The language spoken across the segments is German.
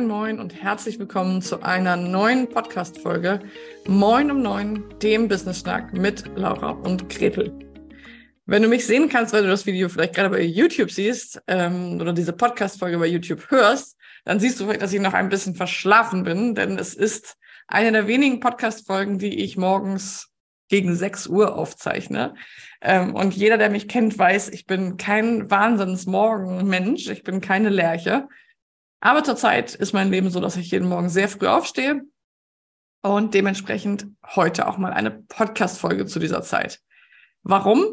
Moin, moin und herzlich willkommen zu einer neuen Podcast-Folge Moin um Neun, dem Business Schnack mit Laura und Gretel. Wenn du mich sehen kannst, weil du das Video vielleicht gerade bei YouTube siehst ähm, oder diese Podcast-Folge bei YouTube hörst, dann siehst du vielleicht, dass ich noch ein bisschen verschlafen bin, denn es ist eine der wenigen Podcast-Folgen, die ich morgens gegen 6 Uhr aufzeichne. Ähm, und jeder, der mich kennt, weiß, ich bin kein Wahnsinnsmorgenmensch, ich bin keine Lerche. Aber zurzeit ist mein Leben so, dass ich jeden Morgen sehr früh aufstehe und dementsprechend heute auch mal eine Podcast-Folge zu dieser Zeit. Warum?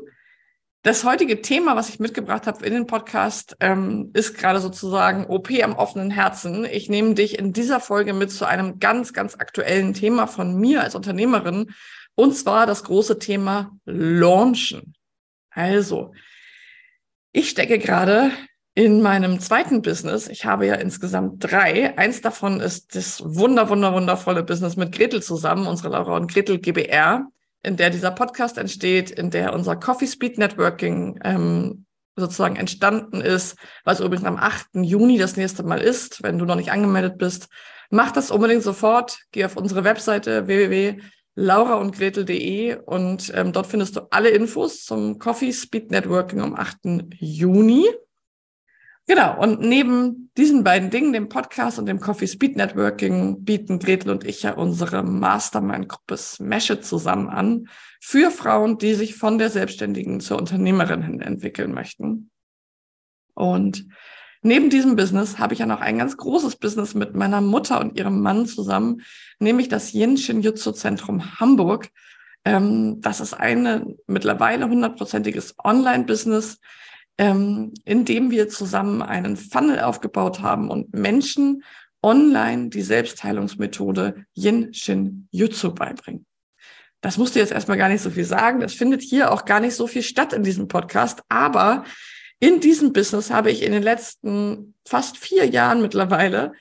Das heutige Thema, was ich mitgebracht habe in den Podcast, ähm, ist gerade sozusagen OP am offenen Herzen. Ich nehme dich in dieser Folge mit zu einem ganz, ganz aktuellen Thema von mir als Unternehmerin und zwar das große Thema Launchen. Also, ich stecke gerade in meinem zweiten Business. Ich habe ja insgesamt drei. Eins davon ist das wunder, wunder, wundervolle Business mit Gretel zusammen, unsere Laura und Gretel GBR, in der dieser Podcast entsteht, in der unser Coffee Speed Networking ähm, sozusagen entstanden ist, was übrigens am 8. Juni das nächste Mal ist. Wenn du noch nicht angemeldet bist, mach das unbedingt sofort. Geh auf unsere Webseite www laura und gretel.de und ähm, dort findest du alle Infos zum Coffee Speed Networking am 8. Juni. Genau, und neben diesen beiden Dingen, dem Podcast und dem Coffee Speed Networking, bieten Gretel und ich ja unsere Mastermind-Gruppe Smash It zusammen an für Frauen, die sich von der Selbstständigen zur Unternehmerin hin entwickeln möchten. Und Neben diesem Business habe ich ja noch ein ganz großes Business mit meiner Mutter und ihrem Mann zusammen, nämlich das Yin Shinjutsu Zentrum Hamburg. Ähm, das ist ein mittlerweile hundertprozentiges Online-Business, ähm, in dem wir zusammen einen Funnel aufgebaut haben und Menschen online die Selbstheilungsmethode Yin Shin Jutsu beibringen. Das musst du jetzt erstmal gar nicht so viel sagen. Das findet hier auch gar nicht so viel statt in diesem Podcast. Aber in diesem Business habe ich in den letzten fast vier Jahren mittlerweile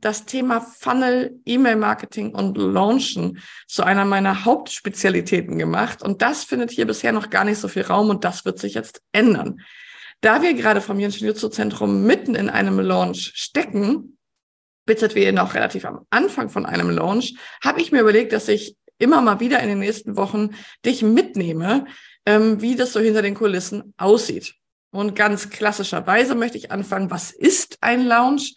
das Thema Funnel, E-Mail-Marketing und Launchen zu einer meiner Hauptspezialitäten gemacht. Und das findet hier bisher noch gar nicht so viel Raum und das wird sich jetzt ändern. Da wir gerade vom Jutsu Zentrum mitten in einem Launch stecken, wir noch relativ am Anfang von einem Launch, habe ich mir überlegt, dass ich immer mal wieder in den nächsten Wochen dich mitnehme, ähm, wie das so hinter den Kulissen aussieht. Und ganz klassischerweise möchte ich anfangen, was ist ein Lounge?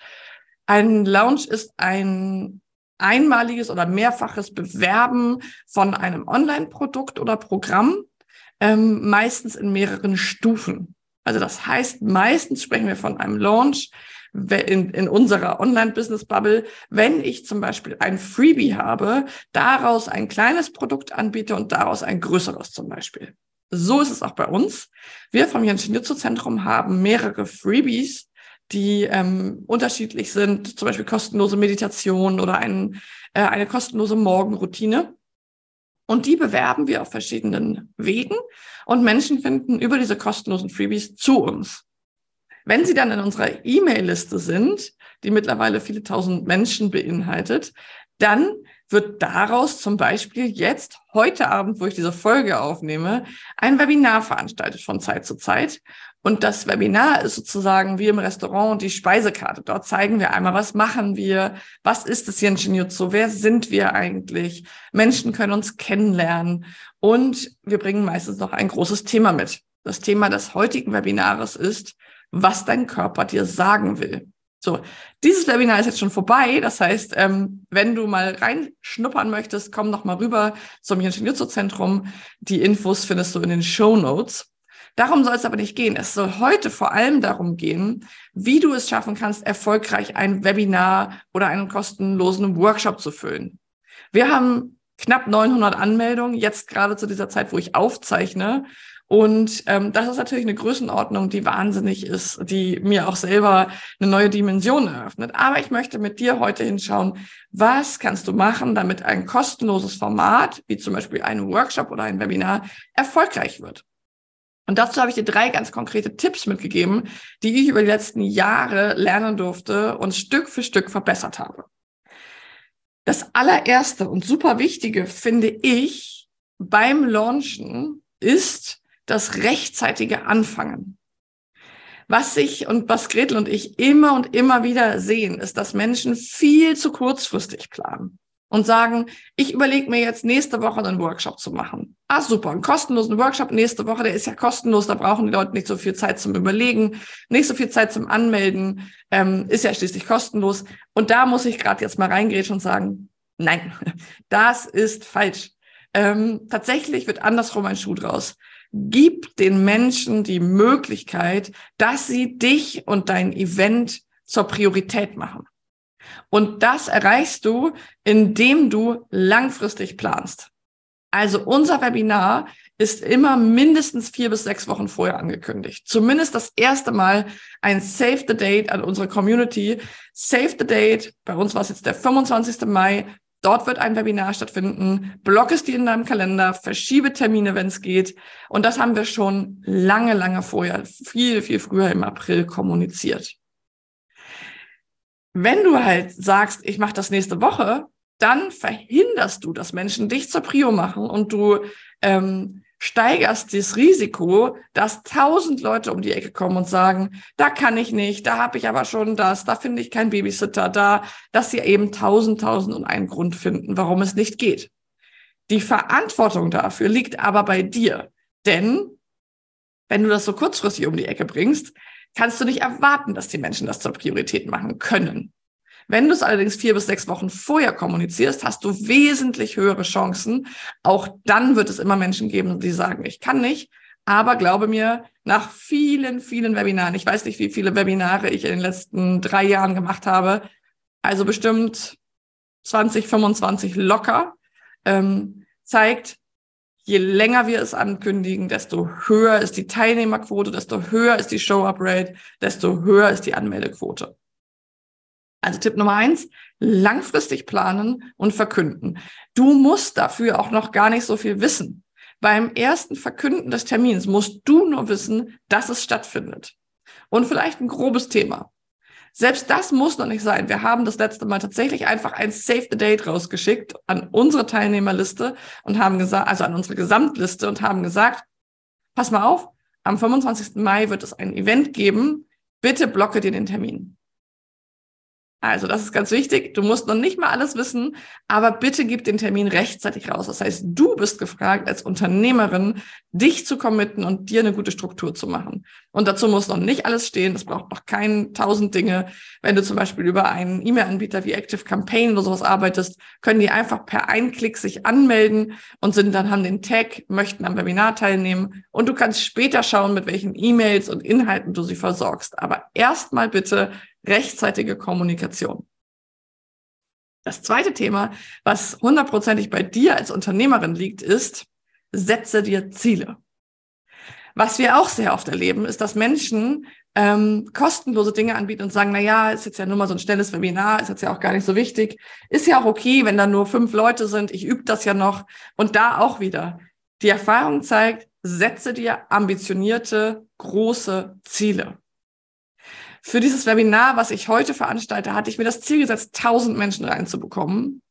Ein Lounge ist ein einmaliges oder mehrfaches Bewerben von einem Online-Produkt oder Programm, ähm, meistens in mehreren Stufen. Also das heißt, meistens sprechen wir von einem Launch in, in unserer Online-Business-Bubble, wenn ich zum Beispiel ein Freebie habe, daraus ein kleines Produkt anbiete und daraus ein größeres zum Beispiel. So ist es auch bei uns. Wir vom Jenschen Jutsu Zentrum haben mehrere Freebies, die ähm, unterschiedlich sind, zum Beispiel kostenlose Meditation oder ein, äh, eine kostenlose Morgenroutine. Und die bewerben wir auf verschiedenen Wegen und Menschen finden über diese kostenlosen Freebies zu uns. Wenn sie dann in unserer E-Mail-Liste sind, die mittlerweile viele tausend Menschen beinhaltet, dann wird daraus zum Beispiel jetzt, heute Abend, wo ich diese Folge aufnehme, ein Webinar veranstaltet von Zeit zu Zeit. Und das Webinar ist sozusagen wie im Restaurant die Speisekarte. Dort zeigen wir einmal, was machen wir, was ist in Shinjutsu, wer sind wir eigentlich. Menschen können uns kennenlernen und wir bringen meistens noch ein großes Thema mit. Das Thema des heutigen Webinars ist, was dein Körper dir sagen will. So, dieses Webinar ist jetzt schon vorbei. Das heißt, ähm, wenn du mal reinschnuppern möchtest, komm noch mal rüber zum Jenschen Jutsu Zentrum. Die Infos findest du in den Show Notes. Darum soll es aber nicht gehen. Es soll heute vor allem darum gehen, wie du es schaffen kannst, erfolgreich ein Webinar oder einen kostenlosen Workshop zu füllen. Wir haben knapp 900 Anmeldungen, jetzt gerade zu dieser Zeit, wo ich aufzeichne. Und ähm, das ist natürlich eine Größenordnung, die wahnsinnig ist, die mir auch selber eine neue Dimension eröffnet. Aber ich möchte mit dir heute hinschauen, was kannst du machen, damit ein kostenloses Format, wie zum Beispiel ein Workshop oder ein Webinar, erfolgreich wird. Und dazu habe ich dir drei ganz konkrete Tipps mitgegeben, die ich über die letzten Jahre lernen durfte und Stück für Stück verbessert habe. Das allererste und super wichtige finde ich beim Launchen ist, das rechtzeitige Anfangen. Was ich und was Gretel und ich immer und immer wieder sehen, ist, dass Menschen viel zu kurzfristig planen und sagen, ich überlege mir jetzt nächste Woche einen Workshop zu machen. Ah, super, einen kostenlosen Workshop nächste Woche, der ist ja kostenlos, da brauchen die Leute nicht so viel Zeit zum Überlegen, nicht so viel Zeit zum Anmelden, ähm, ist ja schließlich kostenlos. Und da muss ich gerade jetzt mal reingrätschen und sagen, nein, das ist falsch. Ähm, tatsächlich wird andersrum ein Schuh draus. Gib den Menschen die Möglichkeit, dass sie dich und dein Event zur Priorität machen. Und das erreichst du, indem du langfristig planst. Also unser Webinar ist immer mindestens vier bis sechs Wochen vorher angekündigt. Zumindest das erste Mal ein Save the Date an unsere Community. Save the Date, bei uns war es jetzt der 25. Mai. Dort wird ein Webinar stattfinden. Block es dir in deinem Kalender, verschiebe Termine, wenn es geht. Und das haben wir schon lange, lange vorher, viel, viel früher im April kommuniziert. Wenn du halt sagst, ich mache das nächste Woche, dann verhinderst du, dass Menschen dich zur Prio machen und du ähm, steigerst das Risiko, dass tausend Leute um die Ecke kommen und sagen, da kann ich nicht, da habe ich aber schon das, da finde ich keinen Babysitter, da, dass sie eben tausend, tausend und einen Grund finden, warum es nicht geht. Die Verantwortung dafür liegt aber bei dir, denn wenn du das so kurzfristig um die Ecke bringst, kannst du nicht erwarten, dass die Menschen das zur Priorität machen können. Wenn du es allerdings vier bis sechs Wochen vorher kommunizierst, hast du wesentlich höhere Chancen. Auch dann wird es immer Menschen geben, die sagen, ich kann nicht. Aber glaube mir, nach vielen, vielen Webinaren, ich weiß nicht, wie viele Webinare ich in den letzten drei Jahren gemacht habe, also bestimmt 20, 25 locker, ähm, zeigt, je länger wir es ankündigen, desto höher ist die Teilnehmerquote, desto höher ist die Show-Up-Rate, desto höher ist die Anmeldequote. Also Tipp Nummer eins, langfristig planen und verkünden. Du musst dafür auch noch gar nicht so viel wissen. Beim ersten Verkünden des Termins musst du nur wissen, dass es stattfindet. Und vielleicht ein grobes Thema. Selbst das muss noch nicht sein. Wir haben das letzte Mal tatsächlich einfach ein Save the Date rausgeschickt an unsere Teilnehmerliste und haben gesagt, also an unsere Gesamtliste und haben gesagt, pass mal auf, am 25. Mai wird es ein Event geben. Bitte blocke dir den Termin. Also, das ist ganz wichtig. Du musst noch nicht mal alles wissen, aber bitte gib den Termin rechtzeitig raus. Das heißt, du bist gefragt, als Unternehmerin, dich zu committen und dir eine gute Struktur zu machen. Und dazu muss noch nicht alles stehen. Das braucht noch kein tausend Dinge. Wenn du zum Beispiel über einen E-Mail-Anbieter wie Active Campaign oder sowas arbeitest, können die einfach per Einklick sich anmelden und sind dann, haben den Tag, möchten am Webinar teilnehmen. Und du kannst später schauen, mit welchen E-Mails und Inhalten du sie versorgst. Aber erstmal bitte rechtzeitige Kommunikation. Das zweite Thema, was hundertprozentig bei dir als Unternehmerin liegt, ist, setze dir Ziele. Was wir auch sehr oft erleben, ist, dass Menschen ähm, kostenlose Dinge anbieten und sagen, na ja, ist jetzt ja nur mal so ein schnelles Webinar, ist jetzt ja auch gar nicht so wichtig. Ist ja auch okay, wenn da nur fünf Leute sind. Ich übe das ja noch. Und da auch wieder. Die Erfahrung zeigt, setze dir ambitionierte, große Ziele. Für dieses Webinar, was ich heute veranstalte, hatte ich mir das Ziel gesetzt, 1000 Menschen reinzubekommen.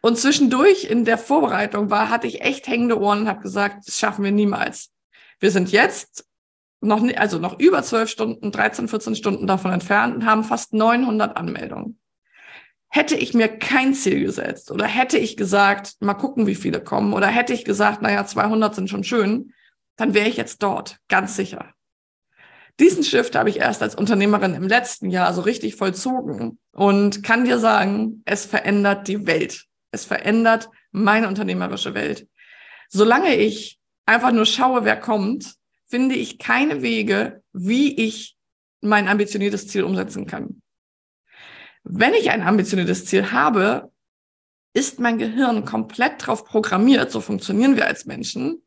Und zwischendurch in der Vorbereitung war, hatte ich echt hängende Ohren und habe gesagt, das schaffen wir niemals. Wir sind jetzt noch, also noch über zwölf Stunden, 13, 14 Stunden davon entfernt und haben fast 900 Anmeldungen. Hätte ich mir kein Ziel gesetzt oder hätte ich gesagt, mal gucken, wie viele kommen oder hätte ich gesagt, naja, 200 sind schon schön, dann wäre ich jetzt dort, ganz sicher. Diesen Shift habe ich erst als Unternehmerin im letzten Jahr so richtig vollzogen und kann dir sagen, es verändert die Welt. Es verändert meine unternehmerische Welt. Solange ich einfach nur schaue, wer kommt, finde ich keine Wege, wie ich mein ambitioniertes Ziel umsetzen kann. Wenn ich ein ambitioniertes Ziel habe, ist mein Gehirn komplett darauf programmiert, so funktionieren wir als Menschen,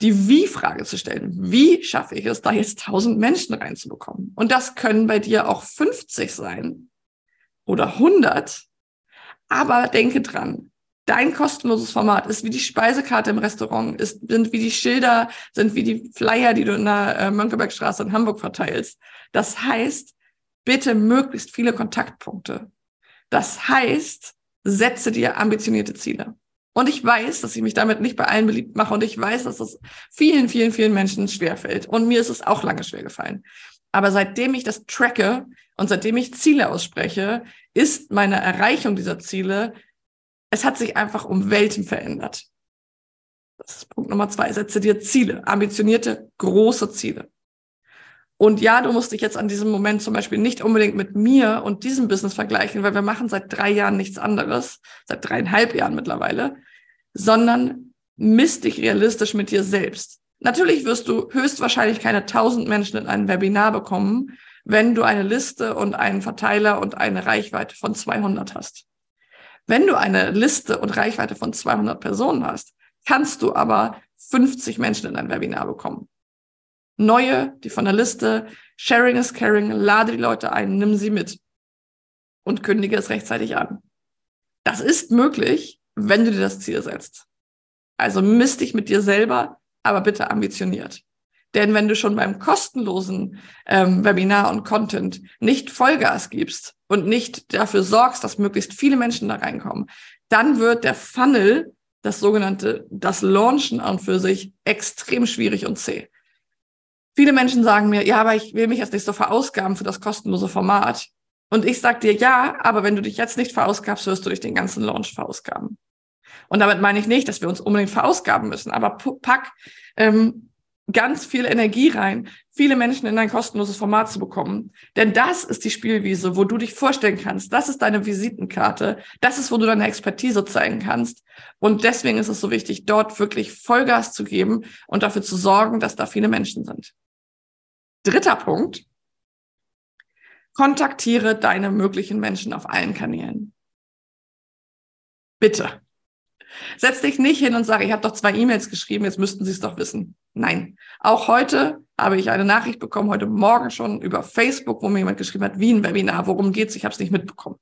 die Wie-Frage zu stellen. Wie schaffe ich es, da jetzt tausend Menschen reinzubekommen? Und das können bei dir auch 50 sein oder 100. Aber denke dran, dein kostenloses Format ist wie die Speisekarte im Restaurant, ist, sind wie die Schilder, sind wie die Flyer, die du in der äh, Mönckebergstraße in Hamburg verteilst. Das heißt, bitte möglichst viele Kontaktpunkte. Das heißt, setze dir ambitionierte Ziele. Und ich weiß, dass ich mich damit nicht bei allen beliebt mache. Und ich weiß, dass es vielen, vielen, vielen Menschen schwerfällt. Und mir ist es auch lange schwer gefallen. Aber seitdem ich das tracke und seitdem ich Ziele ausspreche, ist meine Erreichung dieser Ziele, es hat sich einfach um Welten verändert. Das ist Punkt Nummer zwei. Setze dir Ziele, ambitionierte, große Ziele. Und ja, du musst dich jetzt an diesem Moment zum Beispiel nicht unbedingt mit mir und diesem Business vergleichen, weil wir machen seit drei Jahren nichts anderes, seit dreieinhalb Jahren mittlerweile, sondern misst dich realistisch mit dir selbst. Natürlich wirst du höchstwahrscheinlich keine tausend Menschen in ein Webinar bekommen, wenn du eine Liste und einen Verteiler und eine Reichweite von 200 hast. Wenn du eine Liste und Reichweite von 200 Personen hast, kannst du aber 50 Menschen in ein Webinar bekommen. Neue, die von der Liste, Sharing is Caring, lade die Leute ein, nimm sie mit und kündige es rechtzeitig an. Das ist möglich, wenn du dir das Ziel setzt. Also misst dich mit dir selber, aber bitte ambitioniert. Denn wenn du schon beim kostenlosen ähm, Webinar und Content nicht Vollgas gibst und nicht dafür sorgst, dass möglichst viele Menschen da reinkommen, dann wird der Funnel, das sogenannte, das Launchen an für sich extrem schwierig und zäh. Viele Menschen sagen mir, ja, aber ich will mich jetzt nicht so verausgaben für das kostenlose Format. Und ich sag dir, ja, aber wenn du dich jetzt nicht verausgabst, wirst du dich den ganzen Launch verausgaben. Und damit meine ich nicht, dass wir uns unbedingt verausgaben müssen, aber pack ähm, ganz viel Energie rein, viele Menschen in ein kostenloses Format zu bekommen. Denn das ist die Spielwiese, wo du dich vorstellen kannst. Das ist deine Visitenkarte. Das ist, wo du deine Expertise zeigen kannst. Und deswegen ist es so wichtig, dort wirklich Vollgas zu geben und dafür zu sorgen, dass da viele Menschen sind. Dritter Punkt. Kontaktiere deine möglichen Menschen auf allen Kanälen. Bitte. Setz dich nicht hin und sage, ich habe doch zwei E-Mails geschrieben, jetzt müssten Sie es doch wissen. Nein. Auch heute habe ich eine Nachricht bekommen, heute Morgen schon über Facebook, wo mir jemand geschrieben hat, wie ein Webinar, worum geht's? Ich habe es nicht mitbekommen.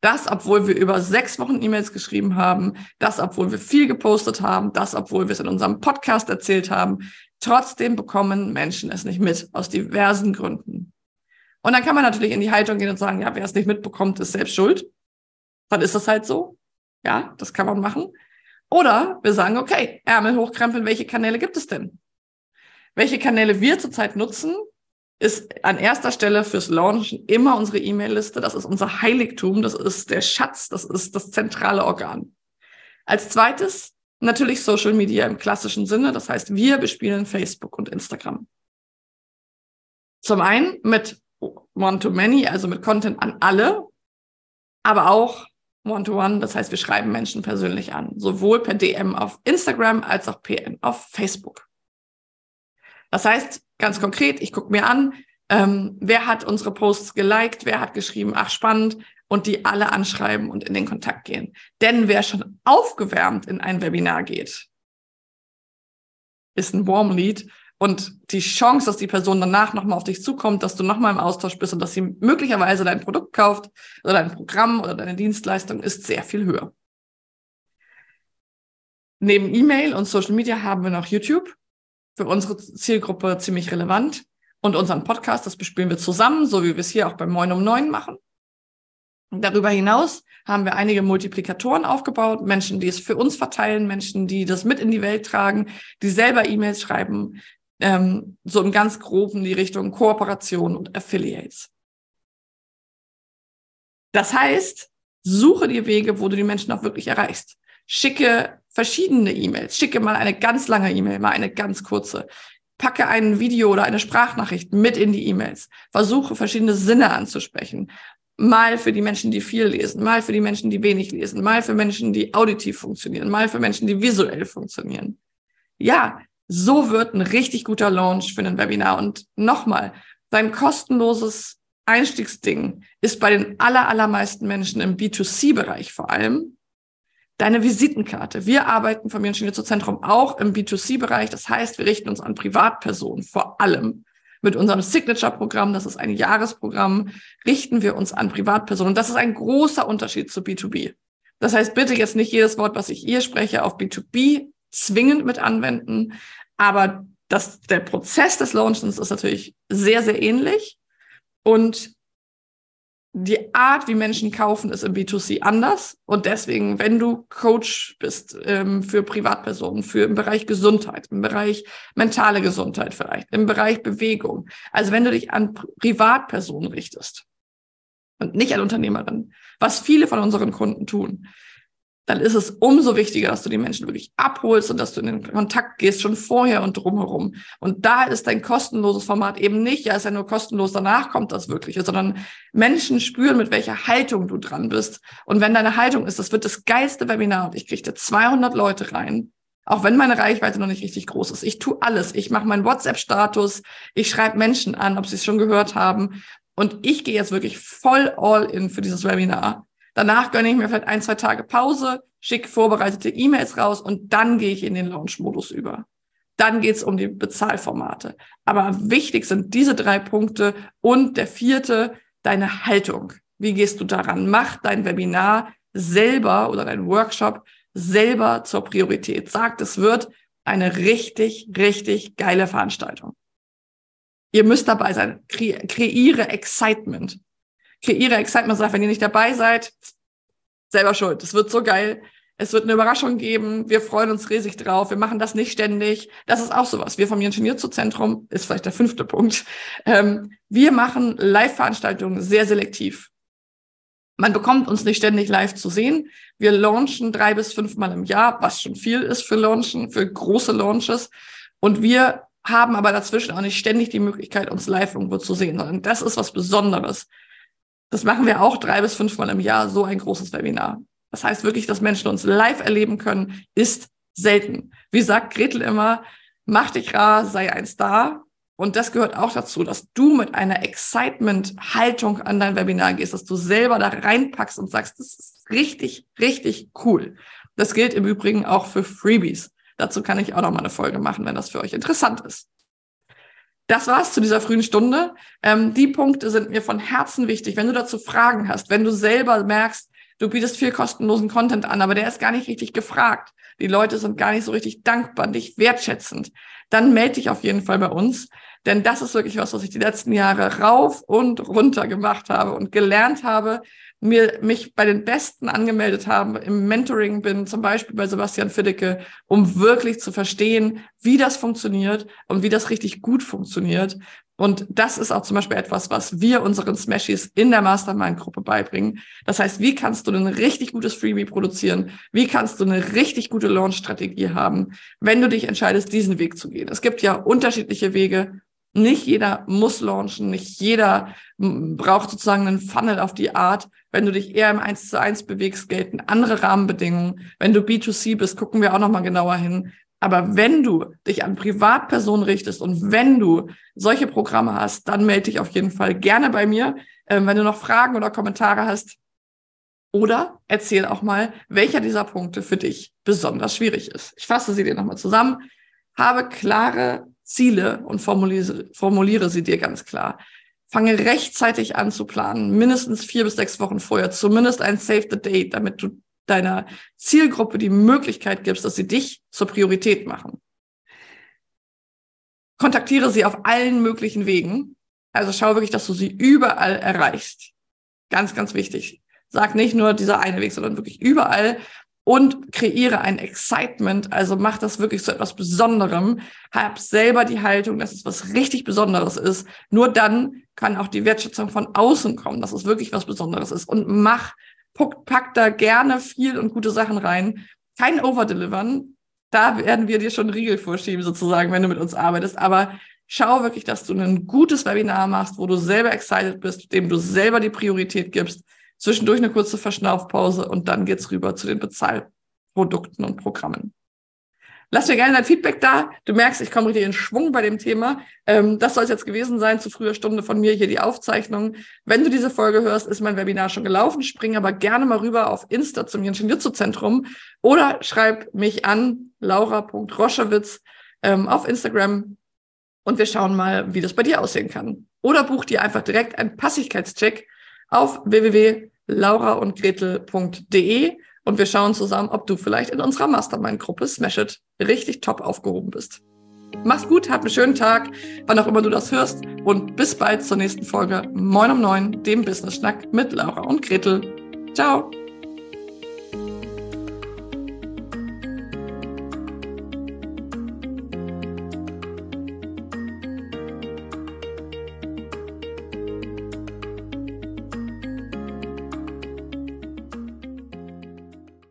Das, obwohl wir über sechs Wochen E-Mails geschrieben haben, das, obwohl wir viel gepostet haben, das, obwohl wir es in unserem Podcast erzählt haben. Trotzdem bekommen Menschen es nicht mit, aus diversen Gründen. Und dann kann man natürlich in die Haltung gehen und sagen, ja, wer es nicht mitbekommt, ist selbst schuld. Dann ist das halt so. Ja, das kann man machen. Oder wir sagen, okay, Ärmel hochkrempeln, welche Kanäle gibt es denn? Welche Kanäle wir zurzeit nutzen, ist an erster Stelle fürs Launchen immer unsere E-Mail-Liste. Das ist unser Heiligtum, das ist der Schatz, das ist das zentrale Organ. Als zweites natürlich Social Media im klassischen Sinne. Das heißt, wir bespielen Facebook und Instagram. Zum einen mit One-to-Many, also mit Content an alle, aber auch One-to-One. Das heißt, wir schreiben Menschen persönlich an, sowohl per DM auf Instagram als auch PM auf Facebook. Das heißt, ganz konkret, ich gucke mir an, ähm, wer hat unsere Posts geliked, wer hat geschrieben, ach spannend, und die alle anschreiben und in den Kontakt gehen. Denn wer schon aufgewärmt in ein Webinar geht, ist ein Warm Lead und die Chance, dass die Person danach nochmal auf dich zukommt, dass du nochmal im Austausch bist und dass sie möglicherweise dein Produkt kauft oder dein Programm oder deine Dienstleistung, ist sehr viel höher. Neben E-Mail und Social Media haben wir noch YouTube. Für unsere Zielgruppe ziemlich relevant. Und unseren Podcast, das bespielen wir zusammen, so wie wir es hier auch beim Moin um Neun machen. Darüber hinaus haben wir einige Multiplikatoren aufgebaut, Menschen, die es für uns verteilen, Menschen, die das mit in die Welt tragen, die selber E-Mails schreiben, ähm, so im ganz groben die Richtung Kooperation und Affiliates. Das heißt, suche dir Wege, wo du die Menschen auch wirklich erreichst. Schicke verschiedene E-Mails. Schicke mal eine ganz lange E-Mail, mal eine ganz kurze. Packe ein Video oder eine Sprachnachricht mit in die E-Mails. Versuche verschiedene Sinne anzusprechen. Mal für die Menschen, die viel lesen, mal für die Menschen, die wenig lesen, mal für Menschen, die auditiv funktionieren, mal für Menschen, die visuell funktionieren. Ja, so wird ein richtig guter Launch für ein Webinar. Und nochmal, dein kostenloses Einstiegsding ist bei den aller, allermeisten Menschen im B2C-Bereich vor allem deine Visitenkarte. Wir arbeiten vom Zentrum auch im B2C-Bereich. Das heißt, wir richten uns an Privatpersonen vor allem. Mit unserem Signature-Programm, das ist ein Jahresprogramm, richten wir uns an Privatpersonen. Und das ist ein großer Unterschied zu B2B. Das heißt, bitte jetzt nicht jedes Wort, was ich hier spreche, auf B2B zwingend mit anwenden. Aber das, der Prozess des Launchens ist natürlich sehr, sehr ähnlich. Und die Art, wie Menschen kaufen, ist im B2C anders. Und deswegen, wenn du Coach bist ähm, für Privatpersonen, für im Bereich Gesundheit, im Bereich mentale Gesundheit vielleicht, im Bereich Bewegung, also wenn du dich an Privatpersonen richtest und nicht an Unternehmerinnen, was viele von unseren Kunden tun, dann ist es umso wichtiger, dass du die Menschen wirklich abholst und dass du in den Kontakt gehst, schon vorher und drumherum. Und da ist dein kostenloses Format eben nicht, ja, ist ja nur kostenlos, danach kommt das Wirkliche, sondern Menschen spüren, mit welcher Haltung du dran bist. Und wenn deine Haltung ist, das wird das geilste Webinar und ich kriege 200 Leute rein, auch wenn meine Reichweite noch nicht richtig groß ist. Ich tue alles. Ich mache meinen WhatsApp-Status, ich schreibe Menschen an, ob sie es schon gehört haben. Und ich gehe jetzt wirklich voll all in für dieses Webinar Danach gönne ich mir vielleicht ein, zwei Tage Pause, schicke vorbereitete E-Mails raus und dann gehe ich in den Launch-Modus über. Dann geht's um die Bezahlformate. Aber wichtig sind diese drei Punkte und der vierte, deine Haltung. Wie gehst du daran? Mach dein Webinar selber oder dein Workshop selber zur Priorität. Sagt, es wird eine richtig, richtig geile Veranstaltung. Ihr müsst dabei sein. Kre kreiere Excitement kreiere Excitement sagt, wenn ihr nicht dabei seid, selber schuld. Es wird so geil. Es wird eine Überraschung geben. Wir freuen uns riesig drauf. Wir machen das nicht ständig. Das ist auch sowas. Wir vom Ingenieur zu Zentrum ist vielleicht der fünfte Punkt. Ähm, wir machen Live-Veranstaltungen sehr selektiv. Man bekommt uns nicht ständig live zu sehen. Wir launchen drei bis fünfmal im Jahr, was schon viel ist für Launchen, für große Launches. Und wir haben aber dazwischen auch nicht ständig die Möglichkeit, uns live irgendwo zu sehen, sondern das ist was Besonderes. Das machen wir auch drei bis fünfmal im Jahr, so ein großes Webinar. Das heißt wirklich, dass Menschen uns live erleben können, ist selten. Wie sagt Gretel immer, mach dich rar, sei ein Star. Und das gehört auch dazu, dass du mit einer Excitement-Haltung an dein Webinar gehst, dass du selber da reinpackst und sagst, das ist richtig, richtig cool. Das gilt im Übrigen auch für Freebies. Dazu kann ich auch noch mal eine Folge machen, wenn das für euch interessant ist. Das war's zu dieser frühen Stunde. Ähm, die Punkte sind mir von Herzen wichtig. Wenn du dazu Fragen hast, wenn du selber merkst, du bietest viel kostenlosen Content an, aber der ist gar nicht richtig gefragt. Die Leute sind gar nicht so richtig dankbar, nicht wertschätzend. Dann melde dich auf jeden Fall bei uns. Denn das ist wirklich was, was ich die letzten Jahre rauf und runter gemacht habe und gelernt habe, mir mich bei den Besten angemeldet haben, im Mentoring bin, zum Beispiel bei Sebastian Fiddecke, um wirklich zu verstehen, wie das funktioniert und wie das richtig gut funktioniert. Und das ist auch zum Beispiel etwas, was wir unseren Smashies in der Mastermind-Gruppe beibringen. Das heißt, wie kannst du ein richtig gutes Freebie produzieren? Wie kannst du eine richtig gute Launch-Strategie haben, wenn du dich entscheidest, diesen Weg zu gehen? Es gibt ja unterschiedliche Wege nicht jeder muss launchen, nicht jeder braucht sozusagen einen Funnel auf die Art. Wenn du dich eher im 1 zu 1 bewegst, gelten andere Rahmenbedingungen. Wenn du B2C bist, gucken wir auch nochmal genauer hin. Aber wenn du dich an Privatpersonen richtest und wenn du solche Programme hast, dann melde dich auf jeden Fall gerne bei mir. Ähm, wenn du noch Fragen oder Kommentare hast, oder erzähl auch mal, welcher dieser Punkte für dich besonders schwierig ist. Ich fasse sie dir nochmal zusammen. Habe klare Ziele und formuliere, formuliere sie dir ganz klar. Fange rechtzeitig an zu planen, mindestens vier bis sechs Wochen vorher, zumindest ein Save the Date, damit du deiner Zielgruppe die Möglichkeit gibst, dass sie dich zur Priorität machen. Kontaktiere sie auf allen möglichen Wegen. Also schau wirklich, dass du sie überall erreichst. Ganz, ganz wichtig. Sag nicht nur dieser eine Weg, sondern wirklich überall und kreiere ein Excitement. Also mach das wirklich zu etwas Besonderem. Hab selber die Haltung, dass es was richtig Besonderes ist. Nur dann kann auch die Wertschätzung von außen kommen, dass es wirklich was Besonderes ist. Und mach, pack, pack da gerne viel und gute Sachen rein. Kein Overdelivern. Da werden wir dir schon Riegel vorschieben, sozusagen, wenn du mit uns arbeitest. Aber schau wirklich, dass du ein gutes Webinar machst, wo du selber excited bist, dem du selber die Priorität gibst zwischendurch eine kurze Verschnaufpause und dann geht's rüber zu den Bezahlprodukten und Programmen. Lass mir gerne dein Feedback da. Du merkst, ich komme richtig in Schwung bei dem Thema. Ähm, das soll es jetzt gewesen sein, zu früher Stunde von mir hier die Aufzeichnung. Wenn du diese Folge hörst, ist mein Webinar schon gelaufen. Spring aber gerne mal rüber auf Insta zum Jenschen Jutsu Zentrum oder schreib mich an, laura.roschewitz ähm, auf Instagram und wir schauen mal, wie das bei dir aussehen kann. Oder buch dir einfach direkt einen Passigkeitscheck auf www.lauraundgretel.de und wir schauen zusammen, ob du vielleicht in unserer Mastermind-Gruppe Smash It richtig top aufgehoben bist. Mach's gut, hab einen schönen Tag, wann auch immer du das hörst. und bis bald zur nächsten Folge Moin um Neun, dem Business Schnack mit Laura und Gretel. Ciao!